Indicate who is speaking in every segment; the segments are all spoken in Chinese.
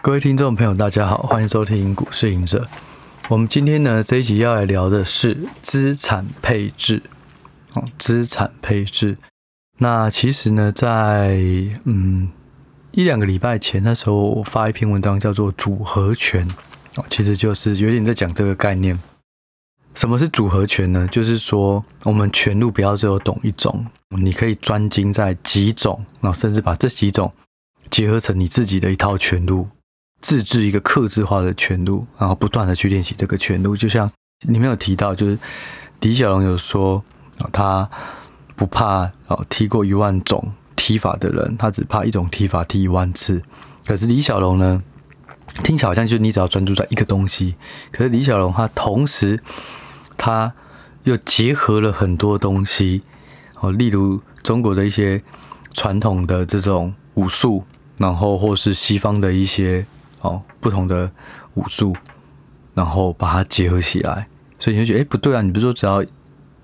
Speaker 1: 各位听众朋友，大家好，欢迎收听股市隐者。我们今天呢，这一集要来聊的是资产配置。哦，资产配置。那其实呢，在嗯一两个礼拜前，那时候我发一篇文章，叫做组合拳。哦，其实就是有点在讲这个概念。什么是组合拳呢？就是说，我们拳路不要只有懂一种，你可以专精在几种，然后甚至把这几种结合成你自己的一套拳路。自制一个克制化的拳路，然后不断的去练习这个拳路。就像里面有提到，就是李小龙有说，他不怕哦踢过一万种踢法的人，他只怕一种踢法踢一万次。可是李小龙呢，听起来好像就是你只要专注在一个东西。可是李小龙他同时他又结合了很多东西哦，例如中国的一些传统的这种武术，然后或是西方的一些。哦，不同的武术，然后把它结合起来，所以你就觉得，哎，不对啊！你不是说只要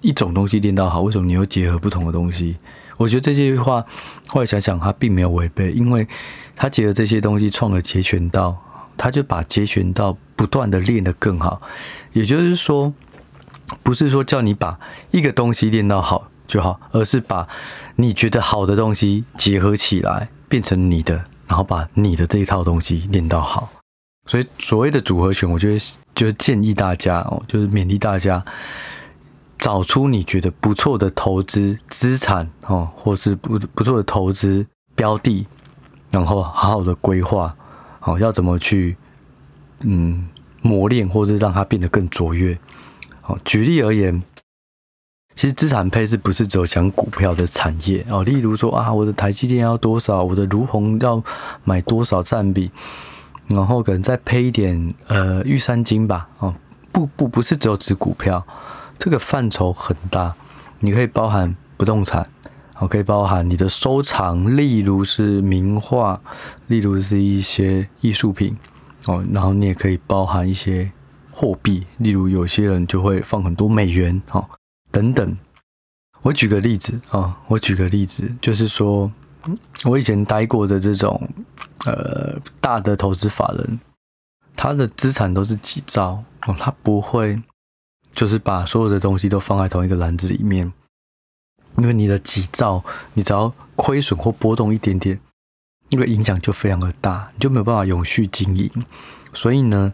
Speaker 1: 一种东西练到好，为什么你又结合不同的东西？我觉得这些话后来想想，他并没有违背，因为他结合这些东西创了截拳道，他就把截拳道不断的练得更好。也就是说，不是说叫你把一个东西练到好就好，而是把你觉得好的东西结合起来，变成你的。然后把你的这一套东西练到好，所以所谓的组合拳，我觉得就是建议大家哦，就是勉励大家找出你觉得不错的投资资产哦，或是不不错的投资标的，然后好好的规划，好要怎么去嗯磨练，或者让它变得更卓越。好，举例而言。其实资产配置不是只有讲股票的产业哦，例如说啊，我的台积电要多少，我的儒鸿要买多少占比，然后可能再配一点呃玉山金吧哦，不不不是只有指股票，这个范畴很大，你可以包含不动产，哦可以包含你的收藏，例如是名画，例如是一些艺术品哦，然后你也可以包含一些货币，例如有些人就会放很多美元哦。等等，我举个例子啊，我举个例子，就是说，我以前待过的这种呃大的投资法人，他的资产都是几兆哦，他不会就是把所有的东西都放在同一个篮子里面，因为你的几兆，你只要亏损或波动一点点，那个影响就非常的大，你就没有办法永续经营。所以呢，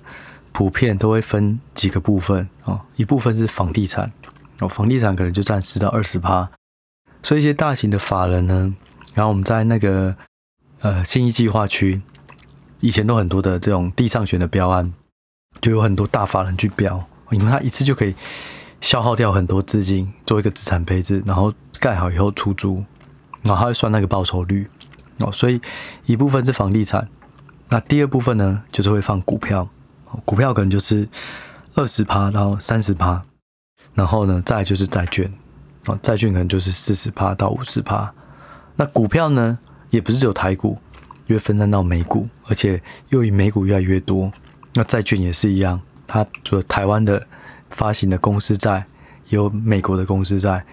Speaker 1: 普遍都会分几个部分啊，一部分是房地产。哦，房地产可能就占十到二十趴，所以一些大型的法人呢，然后我们在那个呃信义计划区，以前都很多的这种地上权的标案，就有很多大法人去标，因为他一次就可以消耗掉很多资金做一个资产配置，然后盖好以后出租，然后他会算那个报酬率哦，所以一部分是房地产，那第二部分呢就是会放股票，股票可能就是二十趴到三十趴。然后呢，再就是债券，啊，债券可能就是四十趴到五十趴。那股票呢，也不是只有台股，因为分散到美股，而且又以美股越来越多。那债券也是一样，它除了台湾的发行的公司债，有美国的公司债，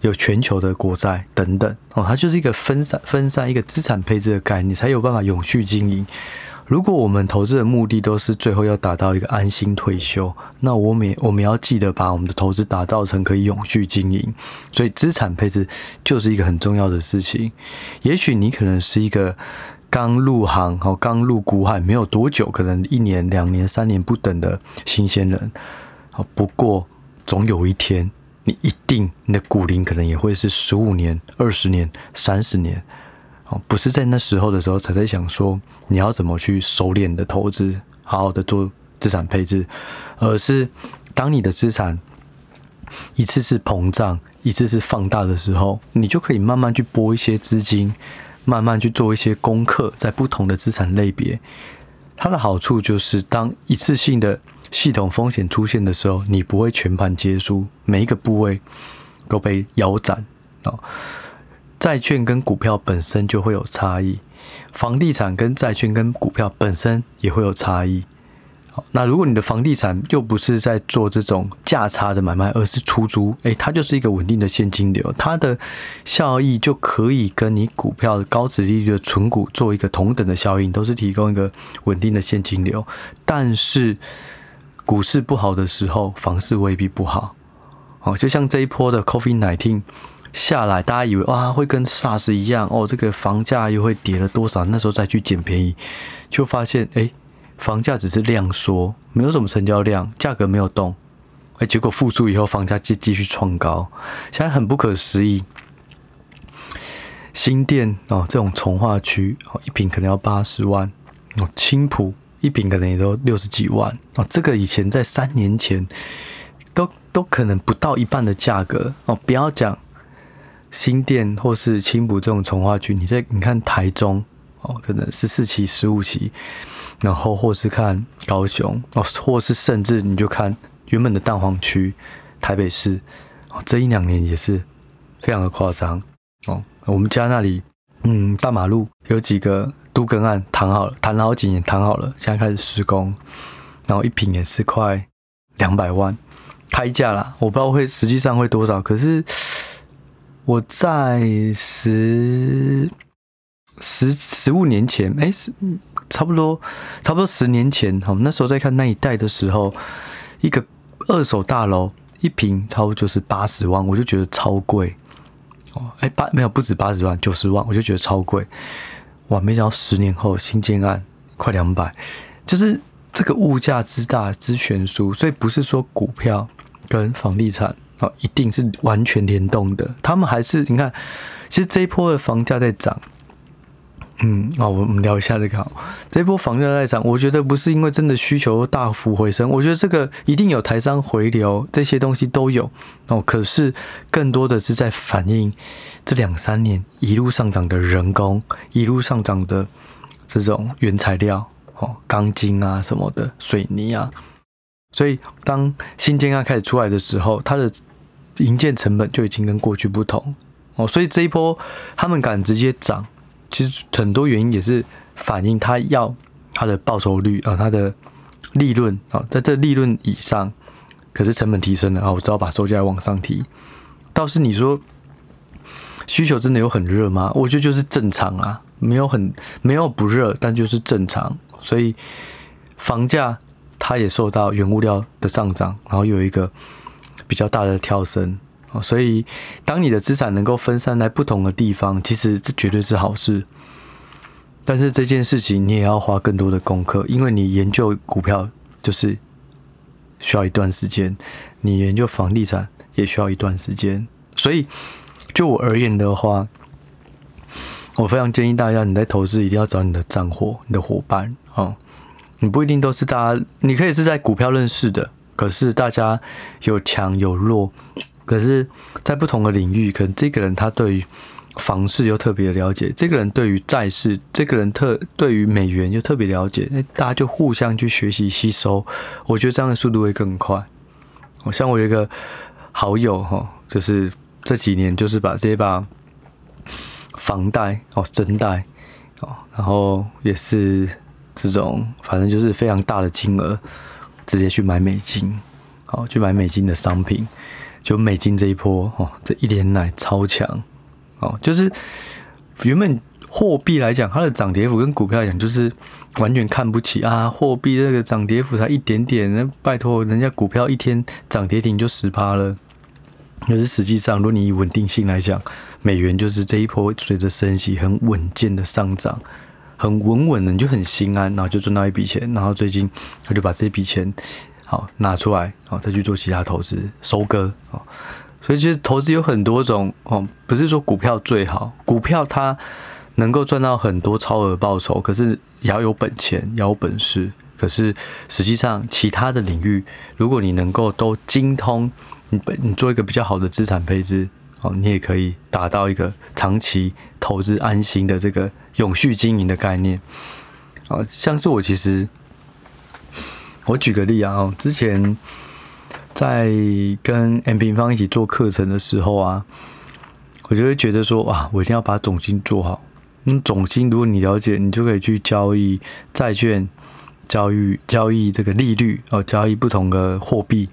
Speaker 1: 有全球的国债等等。哦，它就是一个分散分散一个资产配置的概念，才有办法永续经营。如果我们投资的目的都是最后要达到一个安心退休，那我们我们要记得把我们的投资打造成可以永续经营。所以资产配置就是一个很重要的事情。也许你可能是一个刚入行、哦刚入股海没有多久，可能一年、两年、三年不等的新鲜人。不过总有一天，你一定你的股龄可能也会是十五年、二十年、三十年。哦，不是在那时候的时候才在想说你要怎么去收敛的投资，好好的做资产配置，而是当你的资产一次次膨胀、一次次放大的时候，你就可以慢慢去拨一些资金，慢慢去做一些功课，在不同的资产类别。它的好处就是，当一次性的系统风险出现的时候，你不会全盘皆输，每一个部位都被腰斩哦。债券跟股票本身就会有差异，房地产跟债券跟股票本身也会有差异，那如果你的房地产又不是在做这种价差的买卖，而是出租，诶，它就是一个稳定的现金流，它的效益就可以跟你股票的高值利率的存股做一个同等的效应，都是提供一个稳定的现金流。但是股市不好的时候，房市未必不好。哦，就像这一波的 COVID-19 下来，大家以为哇会跟 SARS 一样哦，这个房价又会跌了多少？那时候再去捡便宜，就发现哎。房价只是量缩，没有什么成交量，价格没有动，哎，结果复苏以后，房价继继续创高，现在很不可思议。新店哦，这种重划区哦，一坪可能要八十万哦，青埔一坪可能也都六十几万哦，这个以前在三年前都都可能不到一半的价格哦，不要讲新店或是青埔这种重化区，你在你看台中哦，可能十四期、十五期。然后，或是看高雄哦，或是甚至你就看原本的蛋黄区，台北市哦，这一两年也是非常的夸张哦。我们家那里，嗯，大马路有几个都更案谈好了，谈了好几年，谈好了，现在开始施工，然后一坪也是快两百万开价啦，我不知道会实际上会多少，可是我在十十十五年前，哎是。差不多，差不多十年前，哈，那时候在看那一带的时候，一个二手大楼一平差不多就是八十万，我就觉得超贵。哦，哎，八没有不止八十万，九十万，我就觉得超贵。哇，没想到十年后新建案快两百，就是这个物价之大之悬殊，所以不是说股票跟房地产哦一定是完全联动的，他们还是你看，其实这一波的房价在涨。嗯，哦，我们聊一下这个好。这波房价在涨，我觉得不是因为真的需求大幅回升，我觉得这个一定有台商回流，这些东西都有哦。可是更多的是在反映这两三年一路上涨的人工，一路上涨的这种原材料哦，钢筋啊什么的，水泥啊。所以当新建案开始出来的时候，它的营建成本就已经跟过去不同哦。所以这一波他们敢直接涨。其实很多原因也是反映他要他的报酬率啊，他的利润啊，在这利润以上，可是成本提升了啊，我只好把售价往上提。倒是你说需求真的有很热吗？我觉得就是正常啊，没有很没有不热，但就是正常。所以房价它也受到原物料的上涨，然后有一个比较大的跳升。所以，当你的资产能够分散在不同的地方，其实这绝对是好事。但是这件事情你也要花更多的功课，因为你研究股票就是需要一段时间，你研究房地产也需要一段时间。所以，就我而言的话，我非常建议大家，你在投资一定要找你的账户、你的伙伴啊，你不一定都是大家，你可以是在股票认识的，可是大家有强有弱。可是，在不同的领域，可能这个人他对于房市又特别了解，这个人对于债市，这个人特对于美元又特别了解，那大家就互相去学习吸收，我觉得这样的速度会更快。我像我有一个好友哈，就是这几年就是把这把房贷哦、真贷哦，然后也是这种，反正就是非常大的金额，直接去买美金，好，去买美金的商品。就美金这一波哦，这一年来超强哦，就是原本货币来讲，它的涨跌幅跟股票来讲，就是完全看不起啊。货币这个涨跌幅才一点点，那拜托人家股票一天涨跌停就十趴了。可是实际上，如果你以稳定性来讲，美元就是这一波随着升息很稳健的上涨，很稳稳的，你就很心安，然后就赚到一笔钱，然后最近他就把这笔钱。好，拿出来，好，再去做其他投资，收割，哦，所以其实投资有很多种，哦，不是说股票最好，股票它能够赚到很多超额报酬，可是也要有本钱，要有本事，可是实际上其他的领域，如果你能够都精通，你你做一个比较好的资产配置，哦，你也可以达到一个长期投资安心的这个永续经营的概念，啊，像是我其实。我举个例啊，之前在跟 M 平方一起做课程的时候啊，我就会觉得说，哇，我一定要把总经做好。那总经如果你了解，你就可以去交易债券、交易交易这个利率哦，交易不同的货币，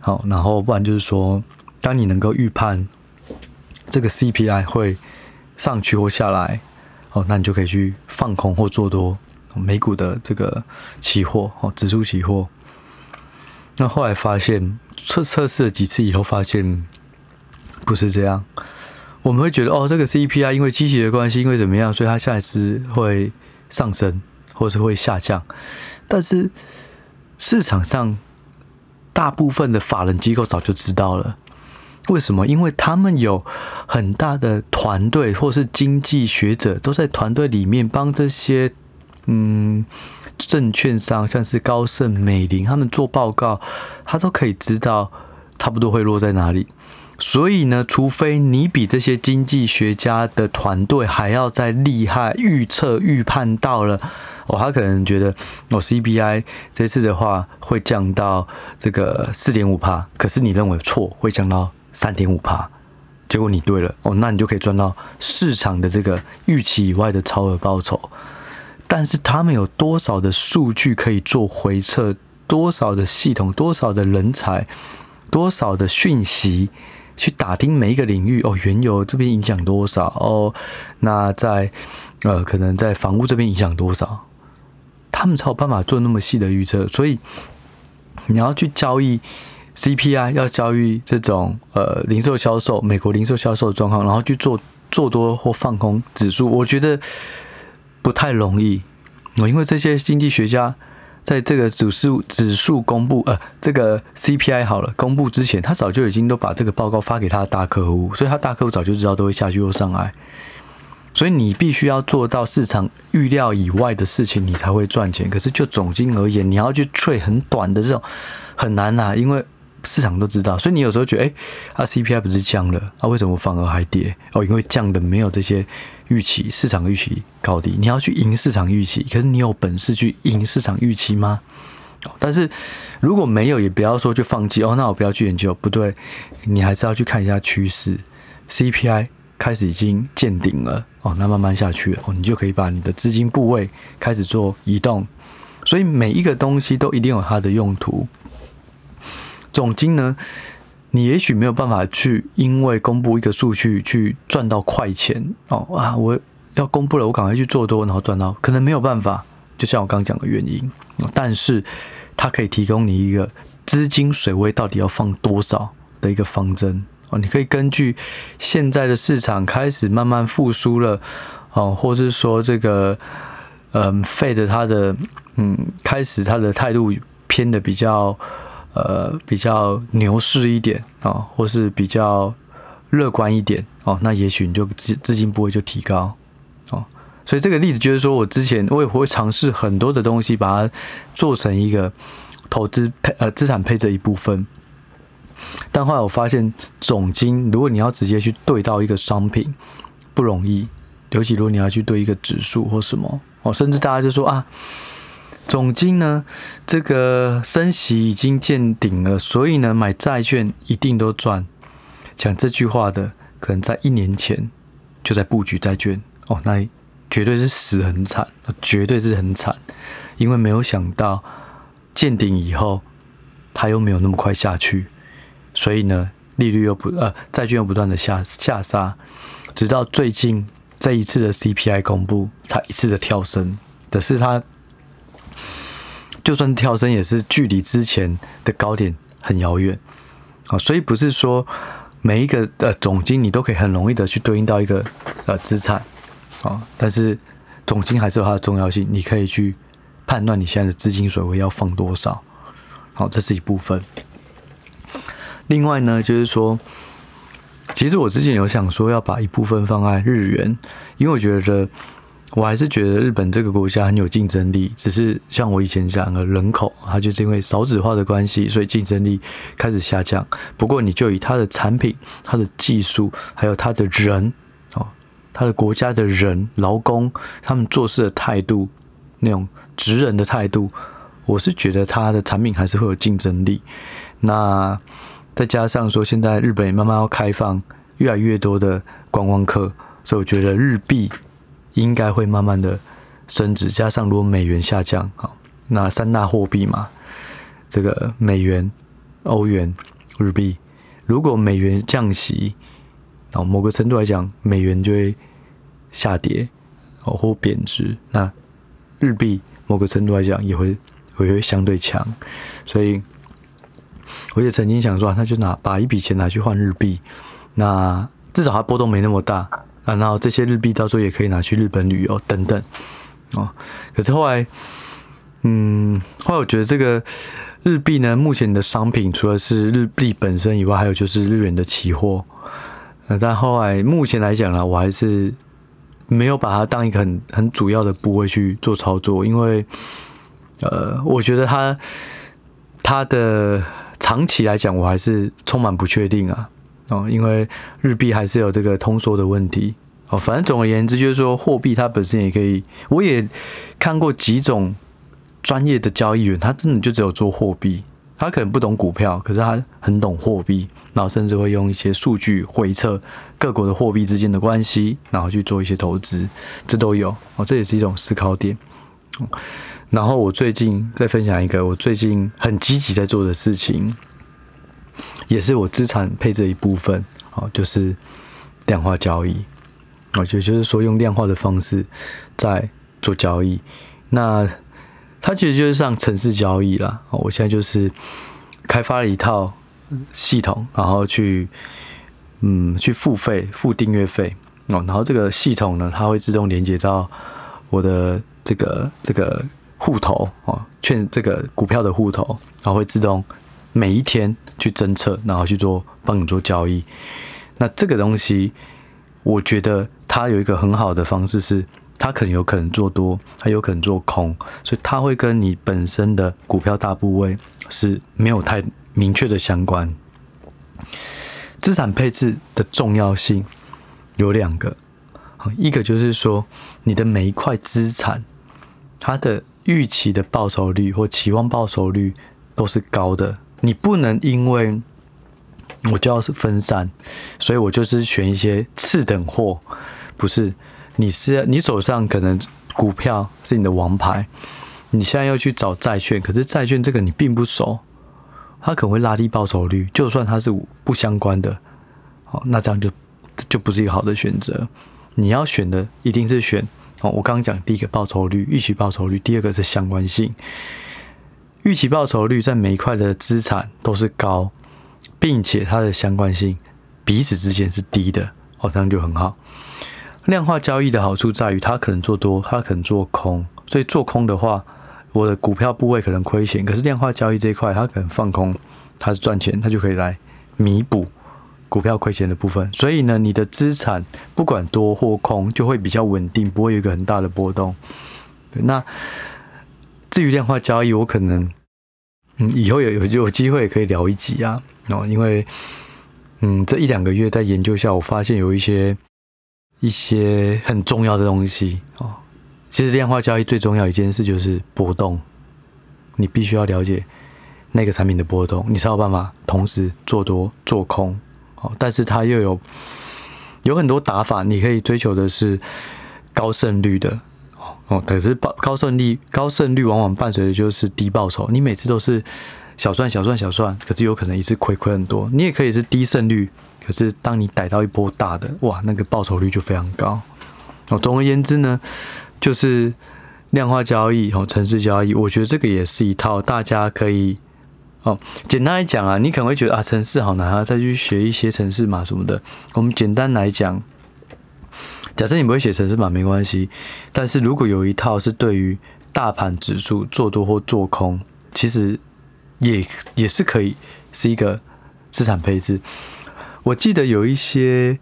Speaker 1: 好，然后不然就是说，当你能够预判这个 CPI 会上去或下来，哦，那你就可以去放空或做多美股的这个期货哦，指数期货。那后来发现测测试了几次以后，发现不是这样。我们会觉得哦，这个 CPI 因为机器的关系，因为怎么样，所以它下一次会上升。或是会下降，但是市场上大部分的法人机构早就知道了。为什么？因为他们有很大的团队，或是经济学者都在团队里面帮这些嗯证券商，像是高盛、美林他们做报告，他都可以知道差不多会落在哪里。所以呢，除非你比这些经济学家的团队还要再厉害，预测预判到了。哦，他可能觉得哦，CPI 这次的话会降到这个四点五帕，可是你认为错，会降到三点五帕，结果你对了哦，那你就可以赚到市场的这个预期以外的超额报酬。但是他们有多少的数据可以做回测？多少的系统？多少的人才？多少的讯息去打听每一个领域？哦，原油这边影响多少？哦，那在呃，可能在房屋这边影响多少？他们才有办法做那么细的预测，所以你要去交易 CPI，要交易这种呃零售销售、美国零售销售的状况，然后去做做多或放空指数，我觉得不太容易。我因为这些经济学家在这个指数指数公布呃这个 CPI 好了公布之前，他早就已经都把这个报告发给他的大客户，所以他大客户早就知道都会下去又上来。所以你必须要做到市场预料以外的事情，你才会赚钱。可是就总经而言，你要去追很短的这种很难呐、啊，因为市场都知道。所以你有时候觉得，哎，啊 CPI 不是降了，啊为什么反而还跌？哦，因为降的没有这些预期，市场预期高低。你要去赢市场预期，可是你有本事去赢市场预期吗？但是如果没有，也不要说就放弃哦。那我不要去研究，不对，你还是要去看一下趋势，CPI。开始已经见顶了哦，那慢慢下去哦，你就可以把你的资金部位开始做移动。所以每一个东西都一定有它的用途。总金呢，你也许没有办法去因为公布一个数据去赚到快钱哦啊！我要公布了，我赶快去做多，然后赚到，可能没有办法。就像我刚讲的原因，但是它可以提供你一个资金水位到底要放多少的一个方针。哦，你可以根据现在的市场开始慢慢复苏了，哦，或是说这个，嗯，Fed 它的，嗯，开始它的态度偏的比较，呃，比较牛市一点啊，或是比较乐观一点哦，那也许你就资资金不会就提高哦。所以这个例子就是说我之前我也会尝试很多的东西，把它做成一个投资配呃资产配置一部分。但后来我发现，总金如果你要直接去对到一个商品不容易，尤其如果你要去对一个指数或什么哦，甚至大家就说啊，总经呢这个升息已经见顶了，所以呢买债券一定都赚。讲这句话的可能在一年前就在布局债券哦，那绝对是死很惨，绝对是很惨，因为没有想到见顶以后，它又没有那么快下去。所以呢，利率又不呃，债券又不断的下下杀，直到最近这一次的 CPI 公布，才一次的跳升。可是它就算跳升，也是距离之前的高点很遥远啊。所以不是说每一个呃总金你都可以很容易的去对应到一个呃资产啊，但是总金还是有它的重要性，你可以去判断你现在的资金水位要放多少。好，这是一部分。另外呢，就是说，其实我之前有想说要把一部分放在日元，因为我觉得我还是觉得日本这个国家很有竞争力。只是像我以前讲的，人口它就是因为少子化的关系，所以竞争力开始下降。不过你就以它的产品、它的技术，还有它的人哦，它的国家的人、劳工，他们做事的态度，那种职人的态度，我是觉得它的产品还是会有竞争力。那再加上说，现在日本慢慢要开放越来越多的观光客，所以我觉得日币应该会慢慢的升值。加上如果美元下降，好，那三大货币嘛，这个美元、欧元、日币。如果美元降息，哦，某个程度来讲，美元就会下跌哦，或贬值。那日币某个程度来讲也会也会相对强。所以我也曾经想说，那就拿把一笔钱拿去换日币，那至少它波动没那么大啊。然后这些日币到时候也可以拿去日本旅游等等哦。可是后来。嗯，后来我觉得这个日币呢，目前的商品除了是日币本身以外，还有就是日元的期货。但后来目前来讲呢，我还是没有把它当一个很很主要的部位去做操作，因为呃，我觉得它它的长期来讲，我还是充满不确定啊。哦，因为日币还是有这个通缩的问题。哦，反正总而言之，就是说货币它本身也可以，我也看过几种。专业的交易员，他真的就只有做货币，他可能不懂股票，可是他很懂货币，然后甚至会用一些数据回测各国的货币之间的关系，然后去做一些投资，这都有哦，这也是一种思考点。然后我最近再分享一个我最近很积极在做的事情，也是我资产配置的一部分哦，就是量化交易，我觉得就是说用量化的方式在做交易，那。它其实就是像程式交易啦。我现在就是开发了一套系统，然后去嗯去付费付订阅费哦，然后这个系统呢，它会自动连接到我的这个这个户头哦，券这个股票的户头，然后会自动每一天去侦测，然后去做帮你做交易。那这个东西，我觉得它有一个很好的方式是。它可能有可能做多，它有可能做空，所以它会跟你本身的股票大部位是没有太明确的相关。资产配置的重要性有两个，一个就是说你的每一块资产，它的预期的报酬率或期望报酬率都是高的，你不能因为我就要是分散，所以我就是选一些次等货，不是。你是你手上可能股票是你的王牌，你现在要去找债券，可是债券这个你并不熟，它可能会拉低报酬率，就算它是不相关的，好，那这样就就不是一个好的选择。你要选的一定是选哦，我刚刚讲第一个报酬率，预期报酬率，第二个是相关性，预期报酬率在每一块的资产都是高，并且它的相关性彼此之间是低的，哦，这样就很好。量化交易的好处在于，它可能做多，它可能做空。所以做空的话，我的股票部位可能亏钱，可是量化交易这一块，它可能放空，它是赚钱，它就可以来弥补股票亏钱的部分。所以呢，你的资产不管多或空，就会比较稳定，不会有一个很大的波动。那至于量化交易，我可能嗯以后有有有机会可以聊一集啊。哦，因为嗯这一两个月在研究下，我发现有一些。一些很重要的东西哦，其实量化交易最重要一件事就是波动，你必须要了解那个产品的波动，你才有办法同时做多做空哦。但是它又有有很多打法，你可以追求的是高胜率的哦。可是高高胜率高胜率往往伴随的就是低报酬，你每次都是小赚小赚小赚，可是有可能一次亏亏很多。你也可以是低胜率。可是，当你逮到一波大的，哇，那个报酬率就非常高。哦，总而言之呢，就是量化交易和城市交易，我觉得这个也是一套大家可以哦。简单来讲啊，你可能会觉得啊，城市好难啊，再去学一些城市嘛什么的。我们简单来讲，假设你不会写程式码没关系，但是如果有一套是对于大盘指数做多或做空，其实也也是可以是一个资产配置。我记得有一些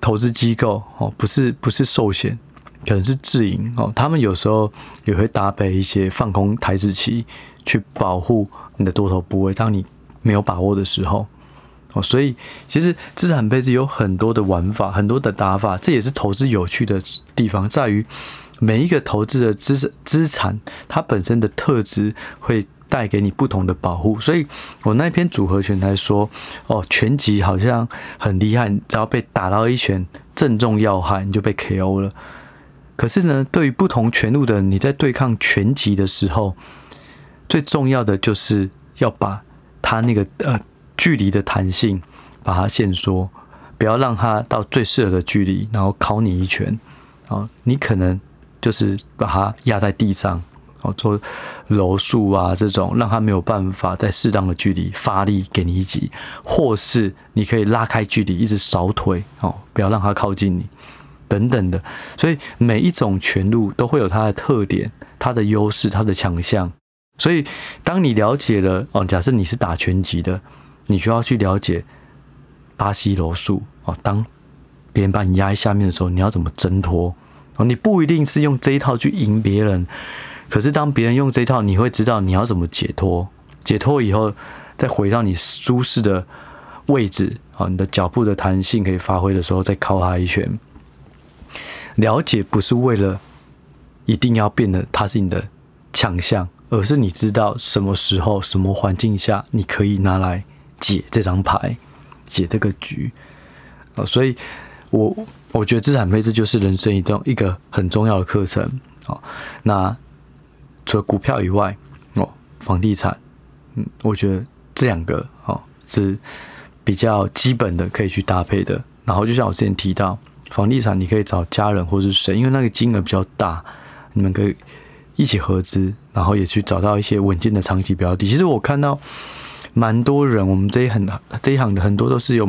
Speaker 1: 投资机构哦，不是不是寿险，可能是自营哦，他们有时候也会搭配一些放空台指期，去保护你的多头部位，当你没有把握的时候哦。所以其实资产配置有很多的玩法，很多的打法，这也是投资有趣的地方，在于每一个投资的资资产，它本身的特质会。带给你不同的保护，所以我那篇组合拳来说，哦，拳击好像很厉害，只要被打到一拳正中要害，你就被 KO 了。可是呢，对于不同拳路的，你在对抗拳击的时候，最重要的就是要把它那个呃距离的弹性把它限缩，不要让它到最适合的距离，然后敲你一拳啊！你可能就是把它压在地上，哦，做柔术啊这种，让它没有办法在适当的距离发力给你一击，或是你可以拉开距离，一直扫腿哦，不要让它靠近你。等等的，所以每一种拳路都会有它的特点、它的优势、它的强项。所以，当你了解了哦，假设你是打拳击的，你需要去了解巴西柔术哦。当别人把你压在下面的时候，你要怎么挣脱哦？你不一定是用这一套去赢别人，可是当别人用这一套，你会知道你要怎么解脱。解脱以后，再回到你舒适的位置啊，你的脚步的弹性可以发挥的时候，再靠他一拳。了解不是为了一定要变得它是你的强项，而是你知道什么时候、什么环境下你可以拿来解这张牌、解这个局。所以我我觉得资产配置就是人生一种一个很重要的课程。那除了股票以外，哦，房地产，嗯，我觉得这两个哦是比较基本的，可以去搭配的。然后就像我之前提到。房地产你可以找家人或是谁，因为那个金额比较大，你们可以一起合资，然后也去找到一些稳健的长期标的。其实我看到蛮多人，我们这一行这一行的很多都是有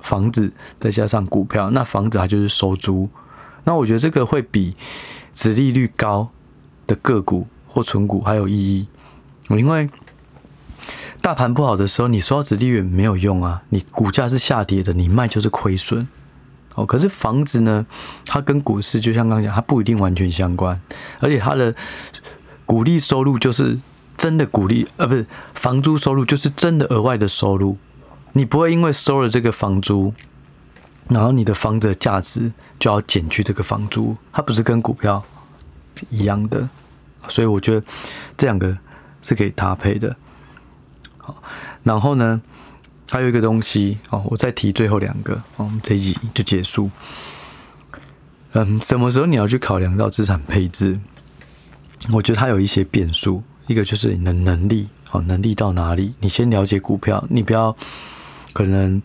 Speaker 1: 房子再加上股票，那房子它就是收租。那我觉得这个会比殖利率高的个股或存股还有意义，因为大盘不好的时候，你收到殖利率没有用啊，你股价是下跌的，你卖就是亏损。哦，可是房子呢，它跟股市就像刚刚讲，它不一定完全相关，而且它的股利收入就是真的鼓励，呃，不是房租收入就是真的额外的收入，你不会因为收了这个房租，然后你的房子的价值就要减去这个房租，它不是跟股票一样的，所以我觉得这两个是可以搭配的。好，然后呢，还有一个东西哦，我再提最后两个，我们这一集就结束。嗯，什么时候你要去考量到资产配置？我觉得它有一些变数，一个就是你的能力哦，能力到哪里？你先了解股票，你不要可能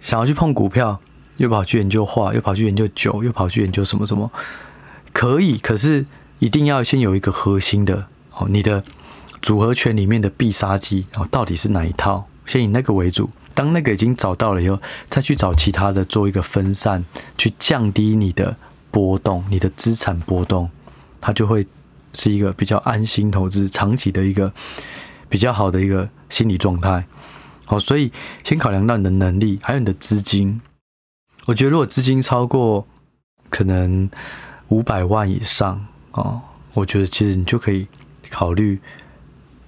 Speaker 1: 想要去碰股票，又跑去研究化，又跑去研究酒，又跑去研究什么什么，可以，可是一定要先有一个核心的哦，你的组合拳里面的必杀技哦，到底是哪一套？先以那个为主，当那个已经找到了以后，再去找其他的做一个分散，去降低你的波动，你的资产波动，它就会是一个比较安心投资、长期的一个比较好的一个心理状态。好，所以先考量到你的能力，还有你的资金。我觉得如果资金超过可能五百万以上哦，我觉得其实你就可以考虑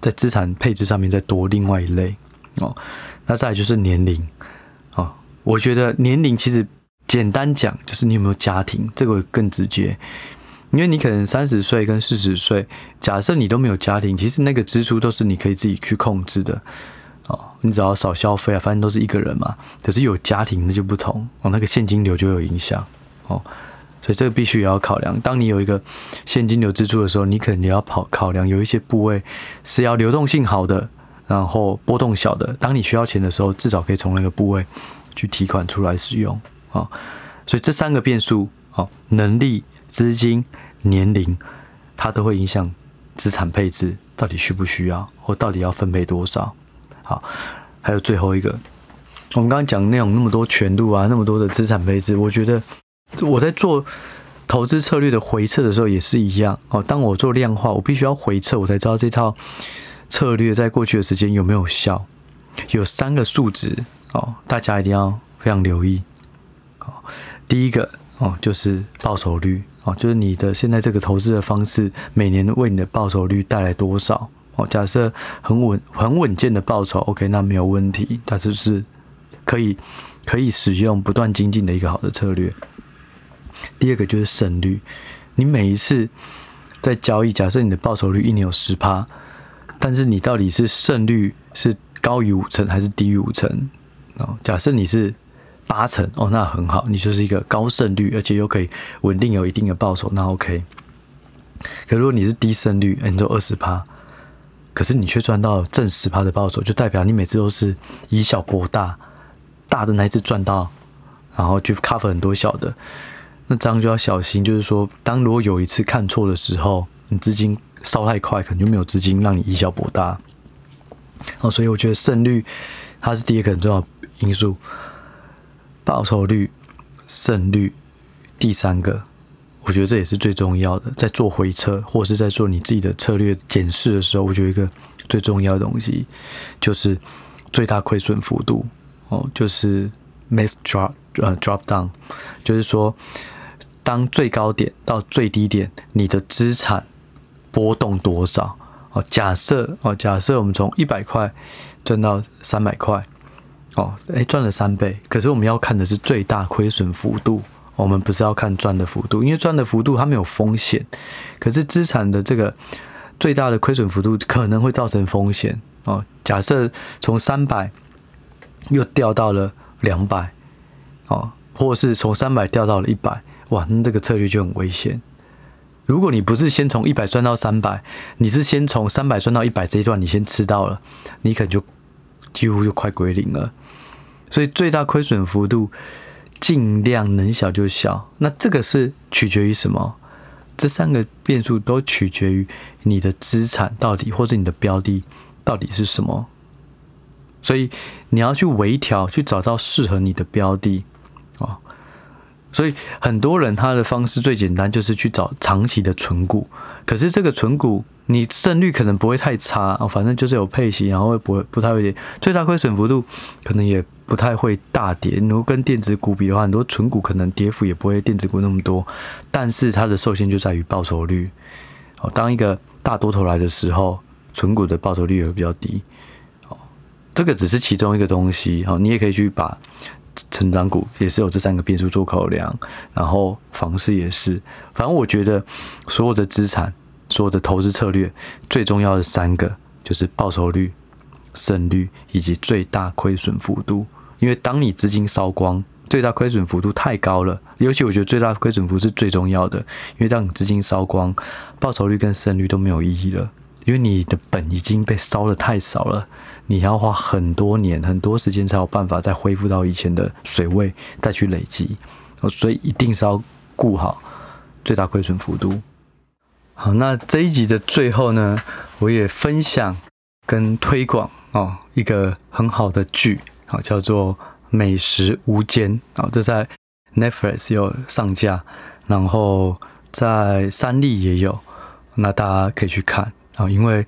Speaker 1: 在资产配置上面再多另外一类。哦，那再来就是年龄，哦，我觉得年龄其实简单讲就是你有没有家庭，这个更直接，因为你可能三十岁跟四十岁，假设你都没有家庭，其实那个支出都是你可以自己去控制的，哦，你只要少消费啊，反正都是一个人嘛。可是有家庭那就不同，哦，那个现金流就有影响，哦，所以这个必须也要考量。当你有一个现金流支出的时候，你可能也要跑考量有一些部位是要流动性好的。然后波动小的，当你需要钱的时候，至少可以从那个部位去提款出来使用啊。所以这三个变数啊，能力、资金、年龄，它都会影响资产配置到底需不需要，或到底要分配多少。好，还有最后一个，我们刚刚讲那种那么多权度啊，那么多的资产配置，我觉得我在做投资策略的回测的时候也是一样哦。当我做量化，我必须要回测，我才知道这套。策略在过去的时间有没有效？有三个数值哦，大家一定要非常留意。哦，第一个哦就是报酬率哦，就是你的现在这个投资的方式每年为你的报酬率带来多少哦？假设很稳很稳健的报酬，OK，那没有问题，它就是可以可以使用不断精进的一个好的策略。第二个就是胜率，你每一次在交易，假设你的报酬率一年有十趴。但是你到底是胜率是高于五成还是低于五成？哦，假设你是八成哦，那很好，你就是一个高胜率，而且又可以稳定有一定的报酬，那 OK。可如果你是低胜率，你就二十趴，可是你却赚到正十趴的报酬，就代表你每次都是以小博大，大的那一次赚到，然后就 cover 很多小的，那这样就要小心，就是说，当如果有一次看错的时候，你资金烧太快，可能就没有资金让你以小博大。哦，所以我觉得胜率它是第一个很重要的因素，报酬率、胜率，第三个。我觉得这也是最重要的，在做回测或是在做你自己的策略检视的时候，我觉得一个最重要的东西就是最大亏损幅度哦，就是 max drop 呃 drop down，就是说当最高点到最低点，你的资产波动多少哦？假设哦，假设我们从一百块赚到三百块哦，诶，赚了三倍，可是我们要看的是最大亏损幅度。我们不是要看赚的幅度，因为赚的幅度它没有风险，可是资产的这个最大的亏损幅度可能会造成风险哦。假设从三百又掉到了两百哦，或是从三百掉到了一百，哇，那这个策略就很危险。如果你不是先从一百赚到三百，你是先从三百赚到一百这一段你先吃到了，你可能就几乎就快归零了。所以最大亏损幅度。尽量能小就小，那这个是取决于什么？这三个变数都取决于你的资产到底，或者你的标的到底是什么。所以你要去微调，去找到适合你的标的哦。所以很多人他的方式最简单，就是去找长期的存股。可是这个存股，你胜率可能不会太差哦，反正就是有配息，然后会不会不太会跌，最大亏损幅度可能也不太会大跌。如果跟电子股比的话，很多存股可能跌幅也不会电子股那么多，但是它的受限就在于报酬率。哦，当一个大多头来的时候，存股的报酬率也会比较低。哦，这个只是其中一个东西。哦，你也可以去把成长股也是有这三个变数做考量，然后房市也是。反正我觉得所有的资产。所有的投资策略最重要的三个就是报酬率、胜率以及最大亏损幅度。因为当你资金烧光，最大亏损幅度太高了，尤其我觉得最大亏损幅是最重要的。因为当你资金烧光，报酬率跟胜率都没有意义了，因为你的本已经被烧得太少了，你要花很多年、很多时间才有办法再恢复到以前的水位，再去累积。所以一定是要顾好最大亏损幅度。好，那这一集的最后呢，我也分享跟推广哦一个很好的剧，好叫做《美食无间》啊，这在 Netflix 有上架，然后在三立也有，那大家可以去看啊，因为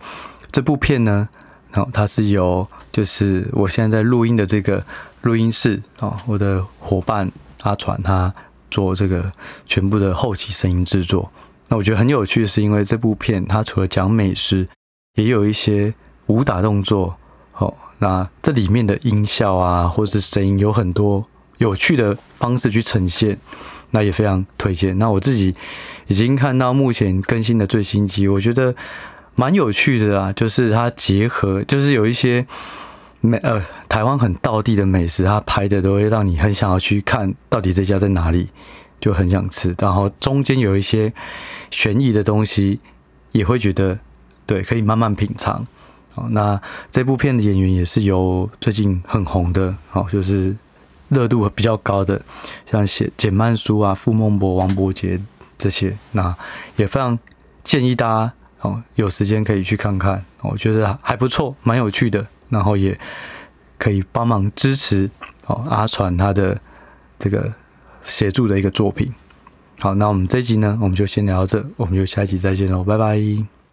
Speaker 1: 这部片呢，然后它是由就是我现在在录音的这个录音室啊，我的伙伴阿传他做这个全部的后期声音制作。那我觉得很有趣，是因为这部片它除了讲美食，也有一些武打动作。哦，那这里面的音效啊，或者是声音，有很多有趣的方式去呈现，那也非常推荐。那我自己已经看到目前更新的最新集，我觉得蛮有趣的啊，就是它结合，就是有一些美呃台湾很道地的美食，它拍的都会让你很想要去看到底这家在哪里。就很想吃，然后中间有一些悬疑的东西，也会觉得对，可以慢慢品尝。哦，那这部片的演员也是由最近很红的，哦，就是热度比较高的，像简简曼书啊、傅孟博、王柏杰这些，那也非常建议大家哦，有时间可以去看看，我觉得还不错，蛮有趣的，然后也可以帮忙支持哦阿传他的这个。协助的一个作品。好，那我们这集呢，我们就先聊到这，我们就下一集再见喽，拜拜。